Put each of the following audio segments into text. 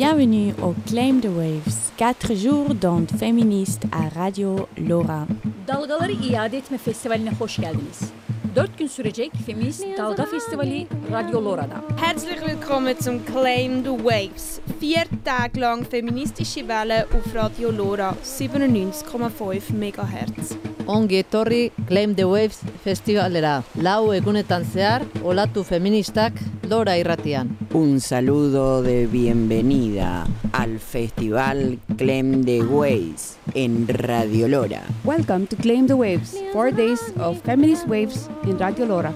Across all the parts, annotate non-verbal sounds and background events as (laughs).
Bienvenue au Claim the Waves, 4 jours d'onde féministe à Radio Lora. Dalgaları İade Etme Festivali'ne hoş geldiniz. 4 gün sürecek Feminist Dalga Festivali Radio Lora'da. Herzlich willkommen zum Claim the Waves. Vier Tage lang feministische Welle auf Radio Lora 97,5 MHz. Ongi etorri Claim the Waves festivalera. Lau egunetan zehar, olatu feministak Lora irratian. Un saludo de bienvenida al festival Claim the Waves en Radio Lora. Welcome to Claim the Waves, four days of feminist waves in Radio Lora.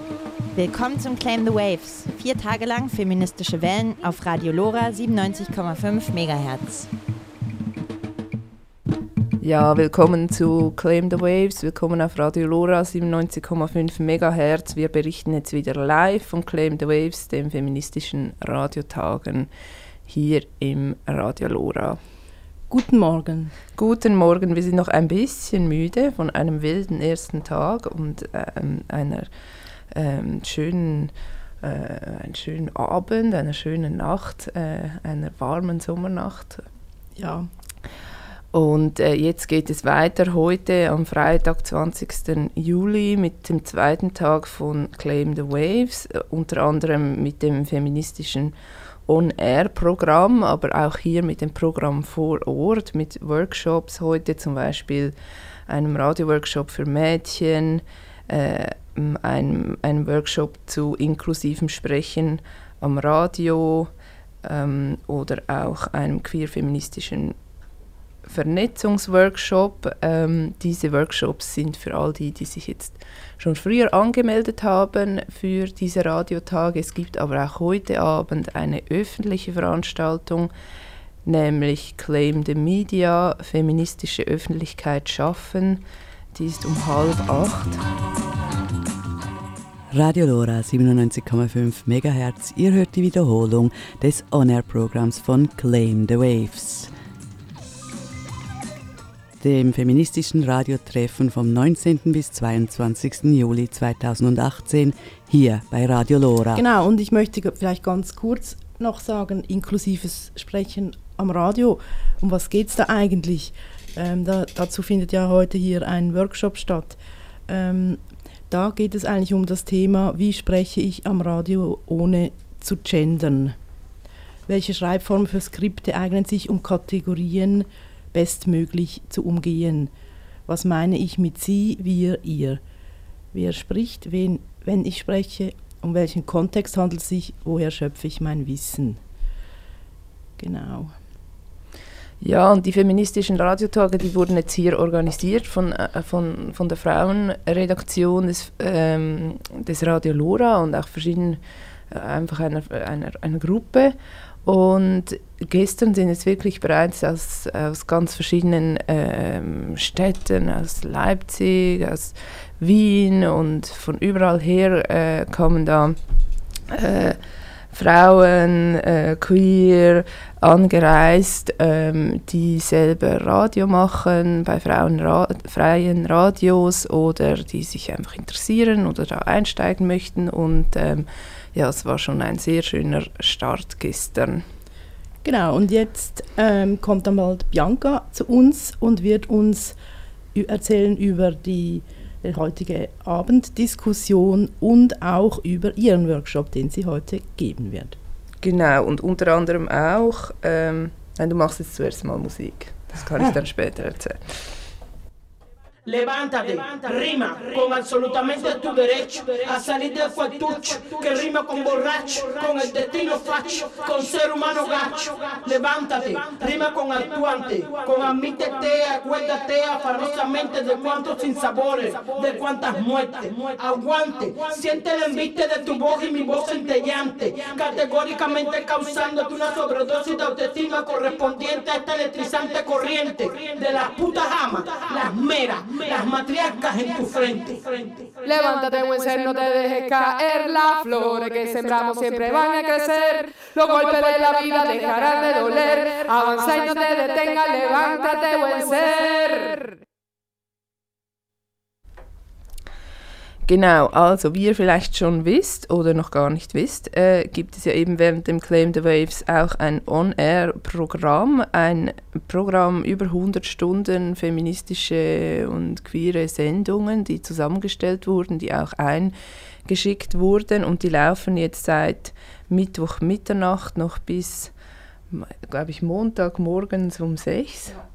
Willkommen zum Claim the Waves. Vier Tage lang feministische Wellen auf Radio Lora 97,5 MHz. Ja, willkommen zu Claim the Waves, willkommen auf Radio Lora 97,5 MHz. Wir berichten jetzt wieder live von Claim the Waves, dem feministischen Radiotagen hier im Radio Lora. Guten Morgen. Guten Morgen, wir sind noch ein bisschen müde von einem wilden ersten Tag und ähm, einer ähm, schönen, äh, einen schönen Abend, einer schönen Nacht, äh, einer warmen Sommernacht. Ja, Und äh, jetzt geht es weiter heute am Freitag, 20. Juli, mit dem zweiten Tag von Claim the Waves, äh, unter anderem mit dem feministischen On-Air-Programm, aber auch hier mit dem Programm vor Ort, mit Workshops heute zum Beispiel einem Radioworkshop für Mädchen, äh, einem, einem Workshop zu inklusivem Sprechen am Radio ähm, oder auch einem queer-feministischen Vernetzungsworkshop. Ähm, diese Workshops sind für all die, die sich jetzt schon früher angemeldet haben für diese Radiotage. Es gibt aber auch heute Abend eine öffentliche Veranstaltung, nämlich Claim the Media, feministische Öffentlichkeit schaffen. Die ist um halb acht. Radio Lora 97,5 MHz. Ihr hört die Wiederholung des On-Air-Programms von Claim the Waves dem feministischen Radiotreffen vom 19. bis 22. Juli 2018 hier bei Radio Lora. Genau, und ich möchte vielleicht ganz kurz noch sagen, inklusives Sprechen am Radio. Um was geht es da eigentlich? Ähm, da, dazu findet ja heute hier ein Workshop statt. Ähm, da geht es eigentlich um das Thema, wie spreche ich am Radio ohne zu gendern? Welche Schreibformen für Skripte eignen sich, um Kategorien bestmöglich zu umgehen. Was meine ich mit Sie, wir, ihr? Wer spricht, wen, wenn ich spreche? Um welchen Kontext handelt es sich? Woher schöpfe ich mein Wissen? Genau. Ja, und die feministischen Radiotage, die wurden jetzt hier organisiert von, äh, von, von der Frauenredaktion des, ähm, des Radio Lora und auch verschiedenen, äh, einfach einer, einer, einer Gruppe. Und gestern sind es wirklich bereits aus, aus ganz verschiedenen ähm, Städten, aus Leipzig, aus Wien und von überall her äh, kommen da äh, Frauen, äh, queer, angereist, ähm, die selber Radio machen, bei Ra freien Radios oder die sich einfach interessieren oder da einsteigen möchten und ähm, ja, es war schon ein sehr schöner Start gestern. Genau, und jetzt ähm, kommt dann bald Bianca zu uns und wird uns erzählen über die, die heutige Abenddiskussion und auch über ihren Workshop, den sie heute geben wird. Genau, und unter anderem auch, ähm, nein, du machst jetzt zuerst mal Musik, das kann ich dann später erzählen. Levántate, rima con absolutamente tu derecho a salir del fuertucho, que rima con borracho, con el destino facho, con ser humano gacho. Levántate, rima con actuante, con admítete, acuérdate afanosamente de cuántos sinsabores, de cuántas muertes. Aguante, siente el embiste de tu voz y mi voz centellante, categóricamente causándote una sobredosis de autoestima correspondiente a esta electrizante corriente de las putas amas, las meras las matriarcas en tu frente. Levántate, buen ser, no te dejes caer. Las flores que sembramos siempre van a crecer. Los golpes de la vida dejarán de doler. Avanza y no te detengas, levántate, buen ser. Genau, also wie ihr vielleicht schon wisst oder noch gar nicht wisst, äh, gibt es ja eben während dem Claim the Waves auch ein On-Air-Programm, ein Programm über 100 Stunden feministische und queere Sendungen, die zusammengestellt wurden, die auch eingeschickt wurden und die laufen jetzt seit Mittwoch Mitternacht noch bis, glaube ich, Montagmorgens um 6. Ja.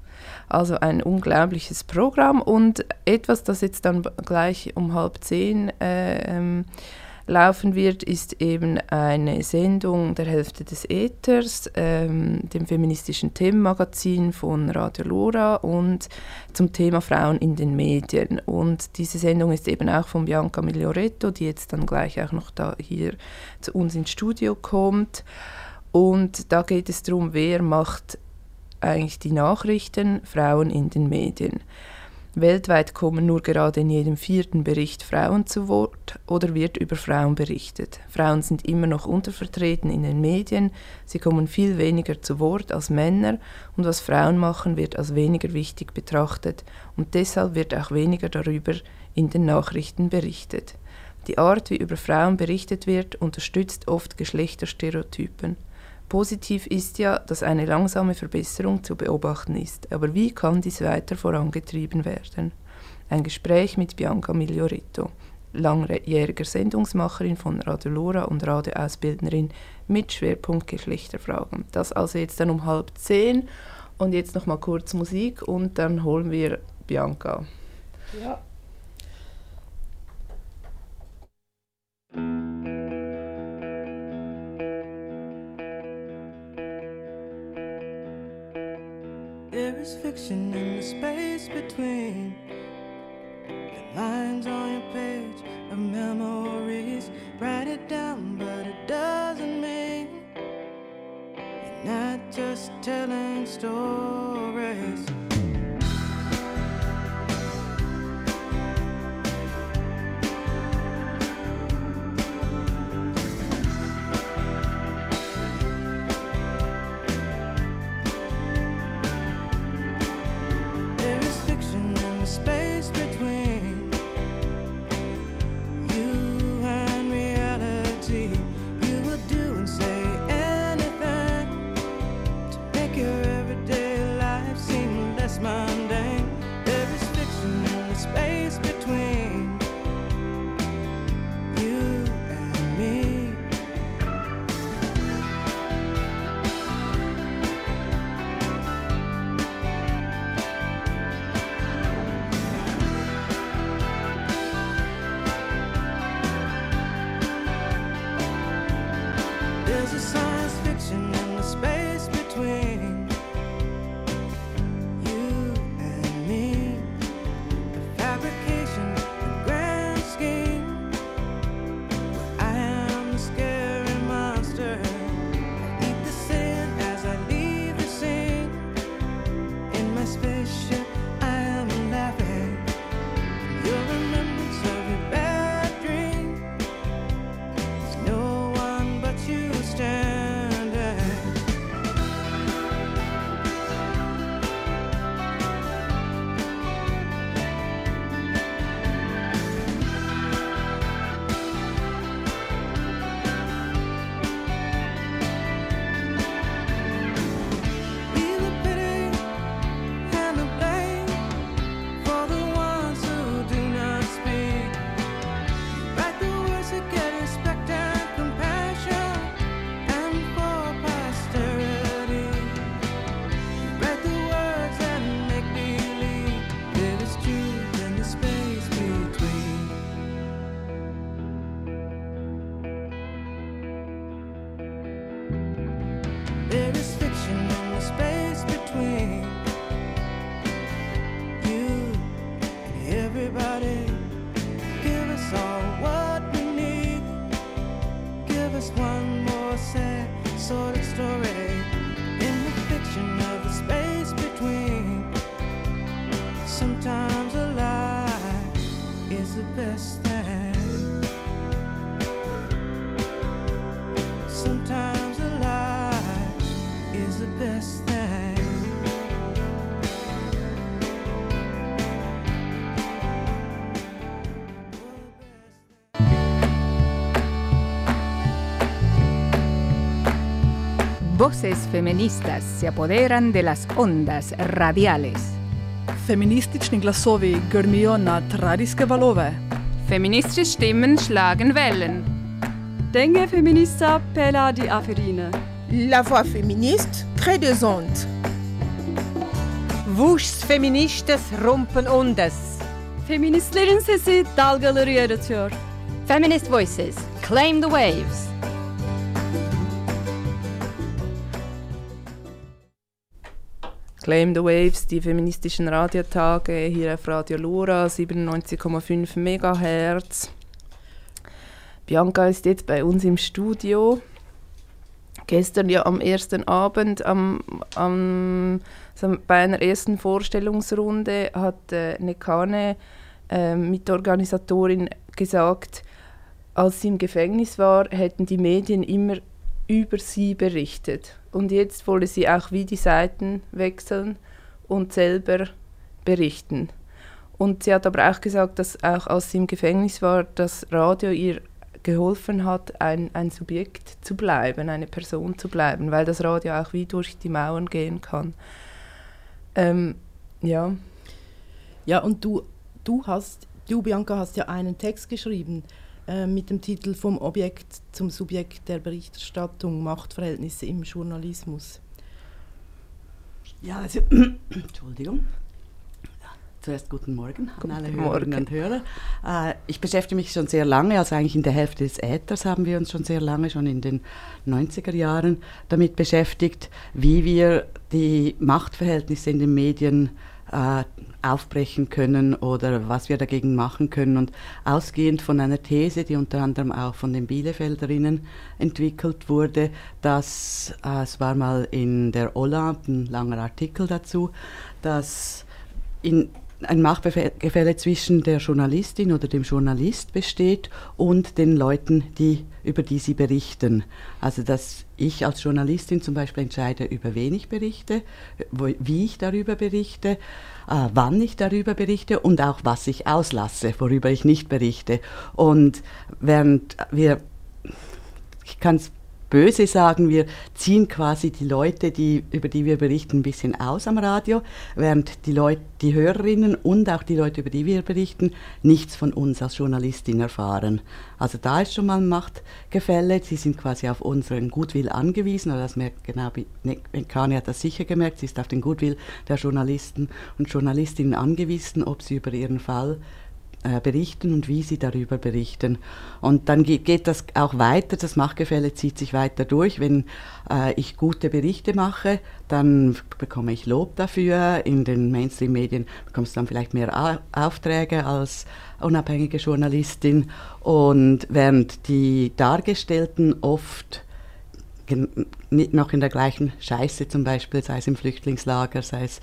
Also ein unglaubliches Programm und etwas, das jetzt dann gleich um halb zehn äh, ähm, laufen wird, ist eben eine Sendung der Hälfte des Äthers, ähm, dem feministischen Themenmagazin von Radio Lora und zum Thema Frauen in den Medien. Und diese Sendung ist eben auch von Bianca Miglioretto, die jetzt dann gleich auch noch da hier zu uns ins Studio kommt. Und da geht es darum, wer macht eigentlich die Nachrichten Frauen in den Medien. Weltweit kommen nur gerade in jedem vierten Bericht Frauen zu Wort oder wird über Frauen berichtet. Frauen sind immer noch untervertreten in den Medien, sie kommen viel weniger zu Wort als Männer und was Frauen machen, wird als weniger wichtig betrachtet und deshalb wird auch weniger darüber in den Nachrichten berichtet. Die Art, wie über Frauen berichtet wird, unterstützt oft Geschlechterstereotypen. Positiv ist ja, dass eine langsame Verbesserung zu beobachten ist. Aber wie kann dies weiter vorangetrieben werden? Ein Gespräch mit Bianca Miglioretto, langjähriger Sendungsmacherin von Radio Lora und Radioausbildnerin mit Schwerpunkt Geschlechterfragen. Das also jetzt dann um halb zehn und jetzt noch mal kurz Musik und dann holen wir Bianca. Ja. Fiction in the space between voces feministas se apoderan de las ondas radiales. Feministični glasovi grmijo nad radijske valove. Feministische Stimmen schlagen Wellen. Dinge feminista pela di aferine. La voix féministe crée des ondes. Vuş feministes rumpen ondes. Feministlerin sesi dalgaları yaratıyor. Feminist Voices, claim the waves. Claim the Waves, die feministischen Radiotage hier auf Radio Lora 97,5 MHz. Bianca ist jetzt bei uns im Studio. Gestern ja am ersten Abend, am, am, so bei einer ersten Vorstellungsrunde, hat äh, Nekane, äh, Mitorganisatorin, gesagt, als sie im Gefängnis war, hätten die Medien immer über sie berichtet. Und jetzt wolle sie auch wie die Seiten wechseln und selber berichten. Und sie hat aber auch gesagt, dass auch als sie im Gefängnis war, das Radio ihr geholfen hat, ein, ein Subjekt zu bleiben, eine Person zu bleiben, weil das Radio auch wie durch die Mauern gehen kann. Ähm, ja. Ja, und du, du hast, du Bianca, hast ja einen Text geschrieben mit dem Titel Vom Objekt zum Subjekt der Berichterstattung, Machtverhältnisse im Journalismus. Ja, also, (clears throat) Entschuldigung. Zuerst guten Morgen an alle Hörerinnen und Hörer. Äh, ich beschäftige mich schon sehr lange, also eigentlich in der Hälfte des Äthers haben wir uns schon sehr lange, schon in den 90er Jahren, damit beschäftigt, wie wir die Machtverhältnisse in den Medien äh, aufbrechen können oder was wir dagegen machen können. Und ausgehend von einer These, die unter anderem auch von den Bielefelderinnen entwickelt wurde, dass äh, es war mal in der Ola ein langer Artikel dazu, dass in ein Machtgefälle zwischen der Journalistin oder dem Journalist besteht und den Leuten, die, über die sie berichten. Also dass ich als Journalistin zum Beispiel entscheide, über wen ich berichte, wie ich darüber berichte, äh, wann ich darüber berichte und auch was ich auslasse, worüber ich nicht berichte. Und während wir, ich kann es böse sagen, wir ziehen quasi die Leute, die, über die wir berichten, ein bisschen aus am Radio, während die Leute, die Hörerinnen und auch die Leute, über die wir berichten, nichts von uns als Journalistin erfahren. Also da ist schon mal ein Machtgefälle. Sie sind quasi auf unseren Gutwill angewiesen, oder das merkt genau, Kani hat das sicher gemerkt, sie ist auf den Gutwill der Journalisten und Journalistinnen angewiesen, ob sie über ihren Fall äh, berichten und wie sie darüber berichten. Und dann geht, das auch weiter, das Machtgefälle zieht sich weiter durch. Wenn äh, ich gute Berichte mache, dann bekomme ich Lob dafür. In den Mainstream-Medien bekommst du dann vielleicht mehr Aufträge als unabhängige Journalistin. Und während die Dargestellten oft nicht noch in der gleichen Scheiße zum Beispiel, sei es im Flüchtlingslager, sei es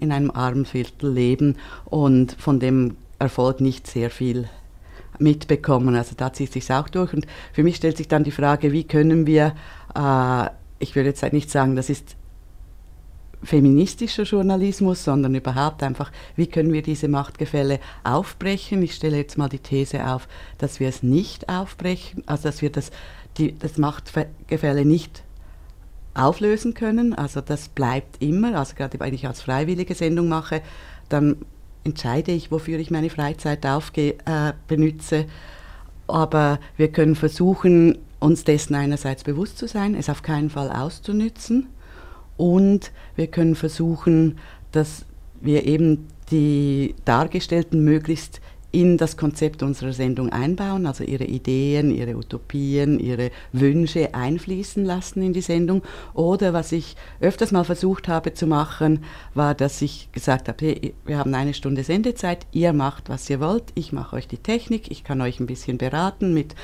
in einem armen Viertel leben und von dem Erfolg nicht sehr viel mitbekommen. Also da zieht sich auch durch. Und für mich stellt sich dann die Frage, wie können wir, äh, ich würde jetzt nicht sagen, das ist feministischer Journalismus, sondern überhaupt einfach, wie können wir diese Machtgefälle aufbrechen? Ich stelle jetzt mal die These auf, dass wir es nicht aufbrechen, also dass wir das, die, das Machtgefälle nicht auflösen können. Also das bleibt immer, also gerade wenn ich als freiwillige Sendung mache, dann entscheide ich, wofür ich meine Freizeit aufge äh, benütze. Aber wir können versuchen, uns dessen einerseits bewusst zu sein, es auf keinen Fall auszunützen. Und wir können versuchen, dass wir eben die Dargestellten möglichst in das Konzept unserer Sendung einbauen, also ihre Ideen, ihre Utopien, ihre Wünsche einfließen lassen in die Sendung. Oder was ich öfters mal versucht habe zu machen, war, dass ich gesagt habe, hey, wir haben eine Stunde Sendezeit, ihr macht, was ihr wollt, ich mache euch die Technik, ich kann euch ein bisschen beraten mit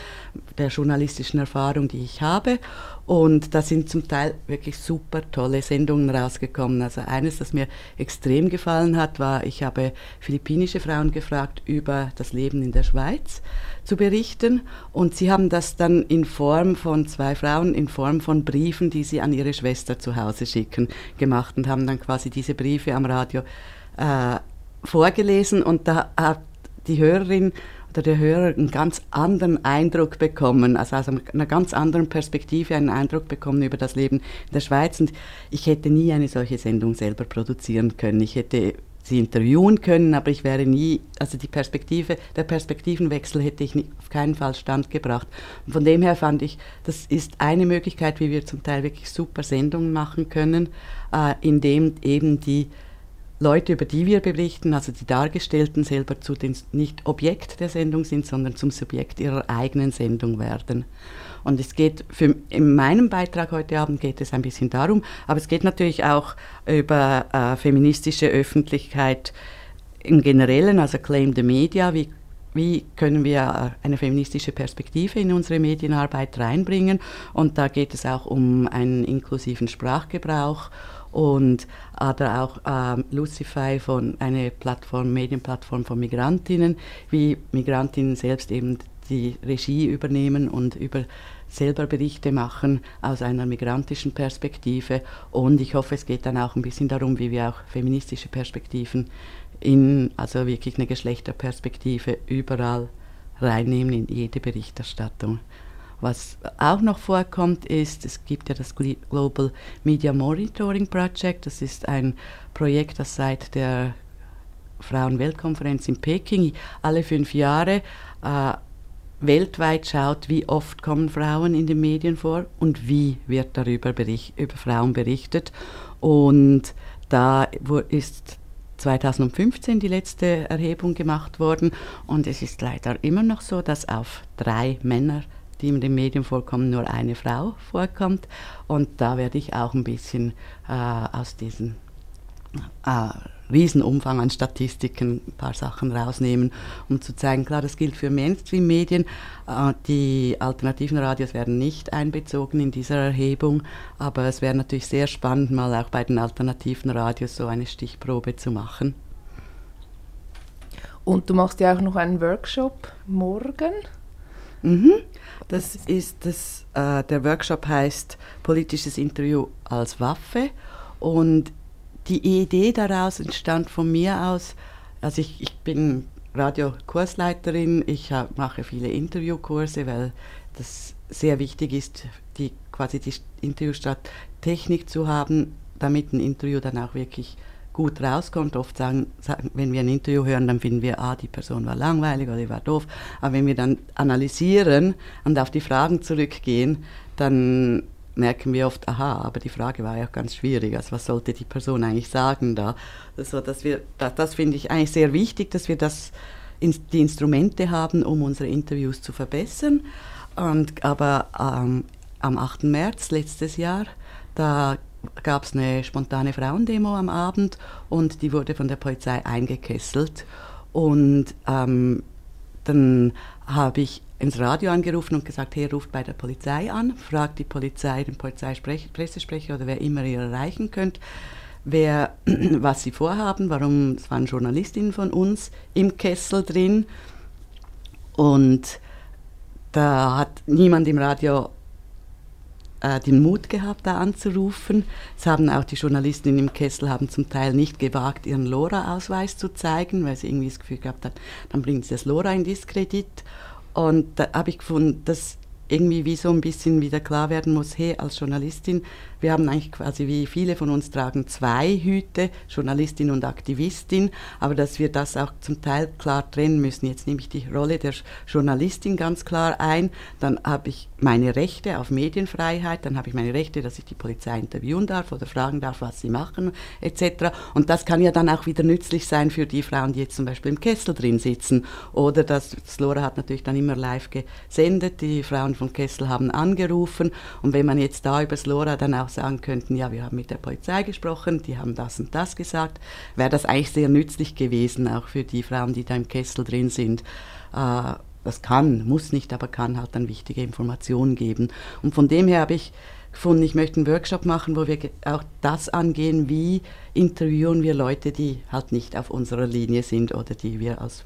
der journalistischen Erfahrung, die ich habe. Und da sind zum Teil wirklich super tolle Sendungen rausgekommen. Also eines, das mir extrem gefallen hat, war, ich habe philippinische Frauen gefragt, über das Leben in der Schweiz zu berichten. Und sie haben das dann in Form von zwei Frauen, in Form von Briefen, die sie an ihre Schwester zu Hause schicken, gemacht und haben dann quasi diese Briefe am Radio äh, vorgelesen. Und da hat die Hörerin der Hörer einen ganz anderen Eindruck bekommen, also aus einer ganz anderen Perspektive einen Eindruck bekommen über das Leben in der Schweiz. Und ich hätte nie eine solche Sendung selber produzieren können. Ich hätte sie interviewen können, aber ich wäre nie, also die Perspektive, der Perspektivenwechsel hätte ich nie, auf keinen Fall standgebracht. Und von dem her fand ich, das ist eine Möglichkeit, wie wir zum Teil wirklich super Sendungen machen können, äh, indem eben die Leute, über die wir berichten, also die Dargestellten selber zu den, nicht Objekt der Sendung sind, sondern zum Subjekt ihrer eigenen Sendung werden. Und es geht für, in meinem Beitrag heute Abend geht es ein bisschen darum, aber es geht natürlich auch über äh, feministische Öffentlichkeit im Generellen, also Claim the Media, wie wie können wir äh, eine feministische Perspektive in unsere Medienarbeit reinbringen. Und da geht es auch um einen inklusiven Sprachgebrauch und oder auch ähm, Lucify von einer Plattform, Medienplattform von Migrantinnen, wie Migrantinnen selbst eben die Regie übernehmen und über selber Berichte machen aus einer migrantischen Perspektive. Und ich hoffe, es geht dann auch ein bisschen darum, wie wir auch feministische Perspektiven in, also wirklich eine Geschlechterperspektive überall reinnehmen in jede Berichterstattung. Was auch noch vorkommt, ist, es gibt ja das Global Media Monitoring Project. Das ist ein Projekt, das seit der Frauenweltkonferenz in Peking alle fünf Jahre äh, weltweit schaut, wie oft kommen Frauen in den Medien vor und wie wird darüber bericht, über Frauen berichtet. Und da ist 2015 die letzte Erhebung gemacht worden und es ist leider immer noch so, dass auf drei Männer, die in den Medien vorkommen, nur eine Frau vorkommt. Und da werde ich auch ein bisschen äh, aus diesen äh, Riesenumfang an Statistiken ein paar Sachen rausnehmen, um zu zeigen, klar, das gilt für Mainstream-Medien. Äh, die alternativen Radios werden nicht einbezogen in dieser Erhebung, aber es wäre natürlich sehr spannend, mal auch bei den alternativen Radios so eine Stichprobe zu machen. Und du machst ja auch noch einen Workshop morgen. Mhm. Das ist das, äh, der Workshop heißt Politisches Interview als Waffe und die Idee daraus entstand von mir aus, also ich, ich bin Radiokursleiterin, ich mache viele Interviewkurse, weil das sehr wichtig ist, die, quasi die Interviewstadttechnik zu haben, damit ein Interview dann auch wirklich gut rauskommt. Oft sagen, sagen, wenn wir ein Interview hören, dann finden wir, ah, die Person war langweilig oder die war doof. Aber wenn wir dann analysieren und auf die Fragen zurückgehen, dann merken wir oft, aha, aber die Frage war ja ganz schwierig. Also was sollte die Person eigentlich sagen da? Also, dass wir, das, das finde ich eigentlich sehr wichtig, dass wir das, die Instrumente haben, um unsere Interviews zu verbessern. Und, aber ähm, am 8. März letztes Jahr, da gab es eine spontane Frauendemo am Abend und die wurde von der Polizei eingekesselt. Und ähm, dann habe ich ins Radio angerufen und gesagt, hey, ruft bei der Polizei an, fragt die Polizei, den Polizeipressesprecher oder wer immer ihr erreichen könnt, wer, (clears throat) was sie vorhaben, warum, es waren Journalistinnen von uns im Kessel drin und da hat niemand im Radio äh, den Mut gehabt, da anzurufen. Es haben auch die Journalistinnen im Kessel haben zum Teil nicht gewagt, ihren LoRa-Ausweis zu zeigen, weil sie irgendwie das Gefühl gehabt haben, dann bringt sie das LoRa in Diskredit. Und da habe ich gefunden, dass irgendwie wie so ein bisschen wieder klar werden muss, hey, als Journalistin, wir haben eigentlich quasi wie viele von uns tragen zwei Hüte, Journalistin und Aktivistin, aber dass wir das auch zum Teil klar trennen müssen. Jetzt nehme ich die Rolle der Journalistin ganz klar ein, dann habe ich meine Rechte auf Medienfreiheit, dann habe ich meine Rechte, dass ich die Polizei interviewen darf oder fragen darf, was sie machen, etc. Und das kann ja dann auch wieder nützlich sein für die Frauen, die jetzt zum Beispiel im Kessel drin sitzen. Oder das, das Lora hat natürlich dann immer live gesendet, die Frauen vom Kessel haben angerufen und wenn man jetzt da über das Lora dann auch sagen könnten, ja, wir haben mit der Polizei gesprochen, die haben das und das gesagt, wäre das eigentlich sehr nützlich gewesen, auch für die Frauen, die da im Kessel drin sind. Äh, das kann, muss nicht, aber kann halt dann wichtige Informationen geben. Und von dem her habe ich gefunden, ich möchte einen Workshop machen, wo wir auch das angehen, wie interviewen wir Leute, die halt nicht auf unserer Linie sind oder die wir als,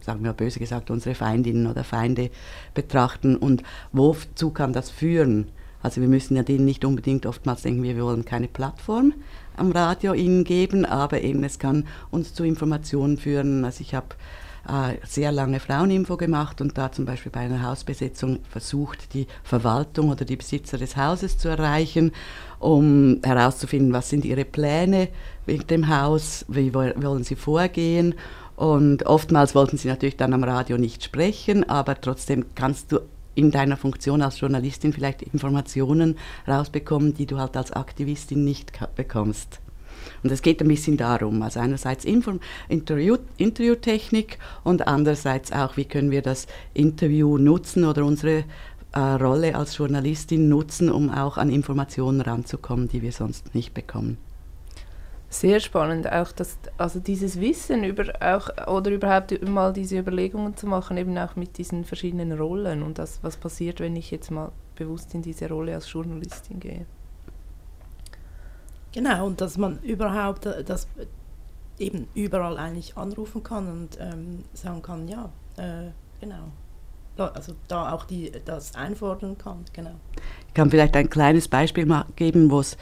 sagen wir böse gesagt, unsere Feindinnen oder Feinde betrachten und wozu kann das führen? Also wir müssen ja denen nicht unbedingt oftmals denken, wir wollen keine Plattform am Radio ihnen geben, aber eben es kann uns zu Informationen führen. Also ich habe sehr lange Fraueninfo gemacht und da zum Beispiel bei einer Hausbesetzung versucht, die Verwaltung oder die Besitzer des Hauses zu erreichen, um herauszufinden, was sind ihre Pläne wegen dem Haus, wie wollen sie vorgehen. Und oftmals wollten sie natürlich dann am Radio nicht sprechen, aber trotzdem kannst du in deiner Funktion als Journalistin vielleicht Informationen rausbekommen, die du halt als Aktivistin nicht bekommst. Und es geht ein bisschen darum, also einerseits Inform Interview Interviewtechnik und andererseits auch, wie können wir das Interview nutzen oder unsere äh, Rolle als Journalistin nutzen, um auch an Informationen ranzukommen, die wir sonst nicht bekommen. Sehr spannend, auch das, also dieses Wissen über auch oder überhaupt mal diese Überlegungen zu machen, eben auch mit diesen verschiedenen Rollen und das, was passiert, wenn ich jetzt mal bewusst in diese Rolle als Journalistin gehe. Genau, und dass man überhaupt äh, das eben überall eigentlich anrufen kann und ähm, sagen kann, ja, äh, genau. Also da auch die, das einfordern kann, genau. Ich kann vielleicht ein kleines Beispiel geben, wo es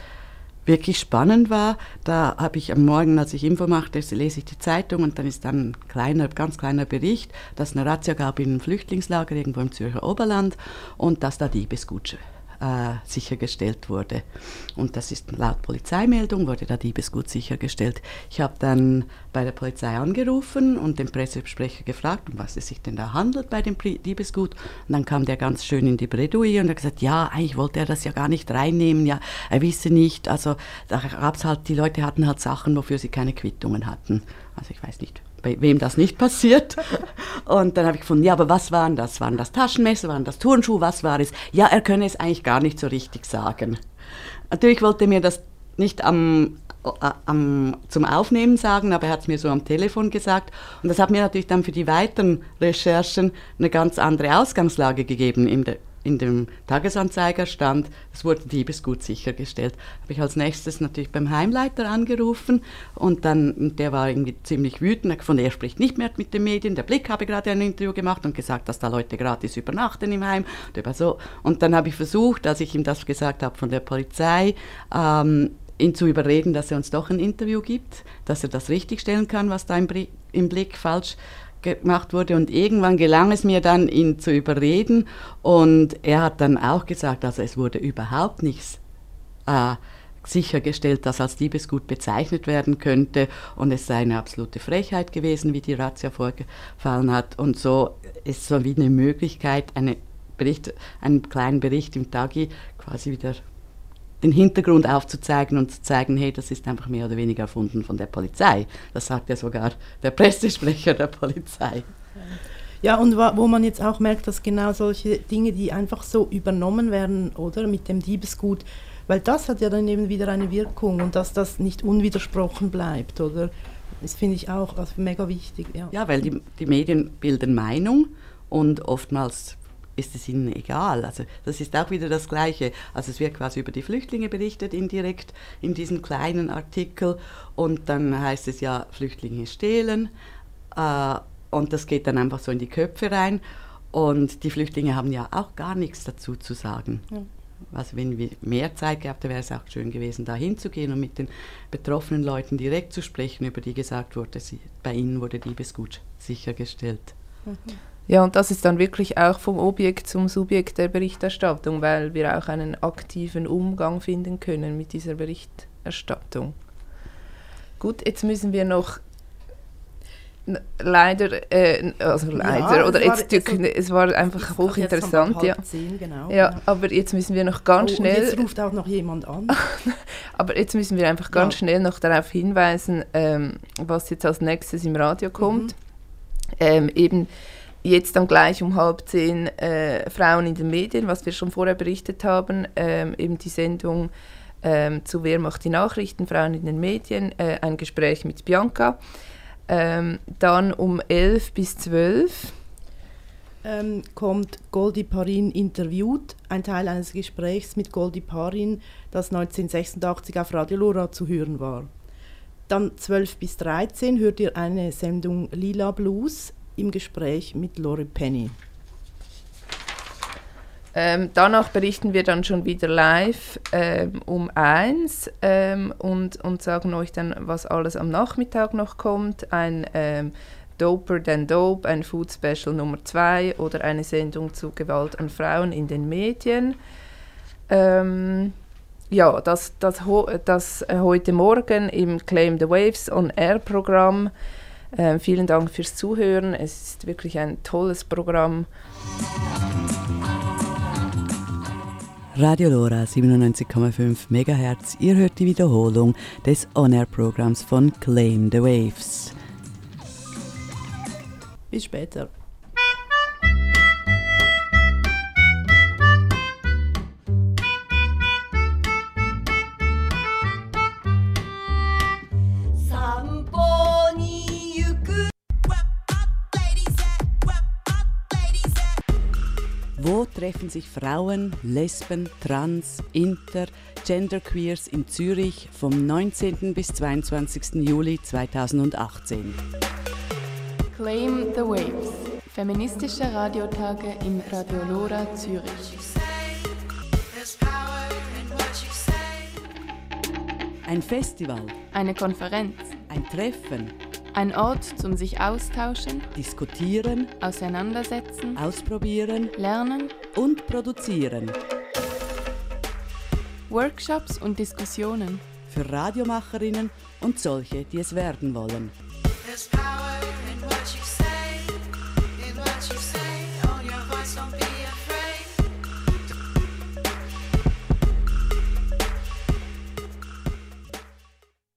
wirklich spannend war. Da habe ich am Morgen, als ich Info machte, lese ich die Zeitung und dann ist dann ein kleiner, ganz kleiner Bericht, dass es eine Razzia gab in einem Flüchtlingslager irgendwo im Zürcher Oberland und dass da Diebesgut äh, sichergestellt wurde. Und das ist laut Polizeimeldung, wurde da Diebesgut sichergestellt. Ich habe dann bei der Polizei angerufen und den Pressesprecher gefragt, um was es sich denn da handelt bei dem Diebesgut. Und dann kam der ganz schön in die Bredouille und hat gesagt, ja, eigentlich wollte er das ja gar nicht reinnehmen, ja, er wisse nicht. Also da gab es halt, die Leute hatten halt Sachen, wofür sie keine Quittungen hatten. Also ich weiß nicht, bei wem das nicht passiert. Und dann habe ich gefunden, ja, aber was waren das? Waren das Taschenmesser, waren das Turnschuhe, was war es? Ja, er könne es eigentlich gar nicht so richtig sagen. Natürlich wollte er mir das nicht am, am, zum Aufnehmen sagen, aber er hat es mir so am Telefon gesagt. Und das hat mir natürlich dann für die weiteren Recherchen eine ganz andere Ausgangslage gegeben. Der, in dem Tagesanzeiger stand, es wurde Diebesgut sichergestellt. Habe ich als nächstes natürlich beim Heimleiter angerufen und dann, der war irgendwie ziemlich wütend, von er spricht nicht mehr mit den Medien. Der Blick habe gerade ein Interview gemacht und gesagt, dass da Leute gratis übernachten im Heim. Und, so. und dann habe ich versucht, als ich ihm das gesagt habe von der Polizei, ähm, ihn zu überreden, dass er uns doch ein Interview gibt, dass er das richtigstellen kann, was da im, Blick falsch gemacht wurde. Und irgendwann gelang es mir dann, ihn zu überreden. Und er hat dann auch gesagt, also es wurde überhaupt nichts äh, sichergestellt, dass als Diebesgut bezeichnet werden könnte. Und es sei eine absolute Frechheit gewesen, wie die Razzia vorgefallen hat. Und so ist so wie eine Möglichkeit, eine Bericht, einen kleinen Bericht im Tagi quasi wieder den Hintergrund aufzuzeigen und zu zeigen, hey, das ist einfach mehr oder weniger erfunden von der Polizei. Das sagt ja sogar der Pressesprecher der Polizei. Ja, und wo man jetzt auch merkt, dass genau solche Dinge, die einfach so übernommen werden, oder mit dem Diebesgut, weil das hat ja dann eben wieder eine Wirkung und dass das nicht unwidersprochen bleibt, oder? Das finde ich auch also mega wichtig. Ja, ja weil die, die Medien bilden Meinung und oftmals ist es ihnen egal. Also das ist auch wieder das Gleiche. Also es wird quasi über die Flüchtlinge berichtet indirekt in diesem kleinen Artikel und dann heißt es ja, Flüchtlinge stehlen äh, und das geht dann einfach so in die Köpfe rein und die Flüchtlinge haben ja auch gar nichts dazu zu sagen. Ja. Also wenn wir mehr Zeit gehabt hätten, wäre es auch schön gewesen, da hinzugehen und mit den betroffenen Leuten direkt zu sprechen, über die gesagt wurde, sie, bei ihnen wurde Diebesgut sichergestellt. Mhm. Ja, und das ist dann wirklich auch vom Objekt zum Subjekt der Berichterstattung, weil wir auch einen aktiven Umgang finden können mit dieser Berichterstattung. Gut, jetzt müssen wir noch leider, äh, also leider, ja, oder jetzt, war, also, es war einfach hochinteressant, ja. Zehn, genau, ja. Ja, aber jetzt müssen wir noch ganz oh, schnell. jetzt ruft auch noch jemand an. (laughs) aber jetzt müssen wir einfach ganz ja. schnell noch darauf hinweisen, ähm, was jetzt als nächstes im Radio kommt. Mhm. Ähm, eben jetzt dann gleich um halb zehn äh, Frauen in den Medien, was wir schon vorher berichtet haben, ähm, eben die Sendung ähm, zu Wer macht die Nachrichten, Frauen in den Medien, äh, ein Gespräch mit Bianca. Ähm, dann um elf bis zwölf ähm, kommt Goldi Parin interviewt, ein Teil eines Gesprächs mit Goldi Parin, das 1986 auf Radio Lora zu hören war. Dann 12 bis 13 hört ihr eine Sendung Lila Blues, im Gespräch mit Lori Penny. Ähm, danach berichten wir dann schon wieder live ähm, um eins ähm, und, und sagen euch dann, was alles am Nachmittag noch kommt. Ein ähm, Doper Than Dope, ein Food Special Nummer 2 oder eine Sendung zu Gewalt an Frauen in den Medien. Ähm, ja, das, das, das äh, heute Morgen im Claim the Waves on Air Programm. Ähm, vielen Dank fürs Zuhören. Es ist wirklich ein tolles Programm. Radio Lora 97,5 MHz. Ihr hört die Wiederholung des On-Air-Programms von Claim the Waves. Bis später. Wo treffen sich Frauen, Lesben, Trans, Inter, Genderqueers in Zürich vom 19. bis 22. Juli 2018? Claim the Waves. Feministische Radiotage im Radio Lora Zürich. Ein Festival. Eine Konferenz. Ein Treffen. Ein Ort zum sich austauschen, diskutieren, auseinandersetzen, ausprobieren, lernen und produzieren. Workshops und Diskussionen für Radiomacherinnen und solche, die es werden wollen.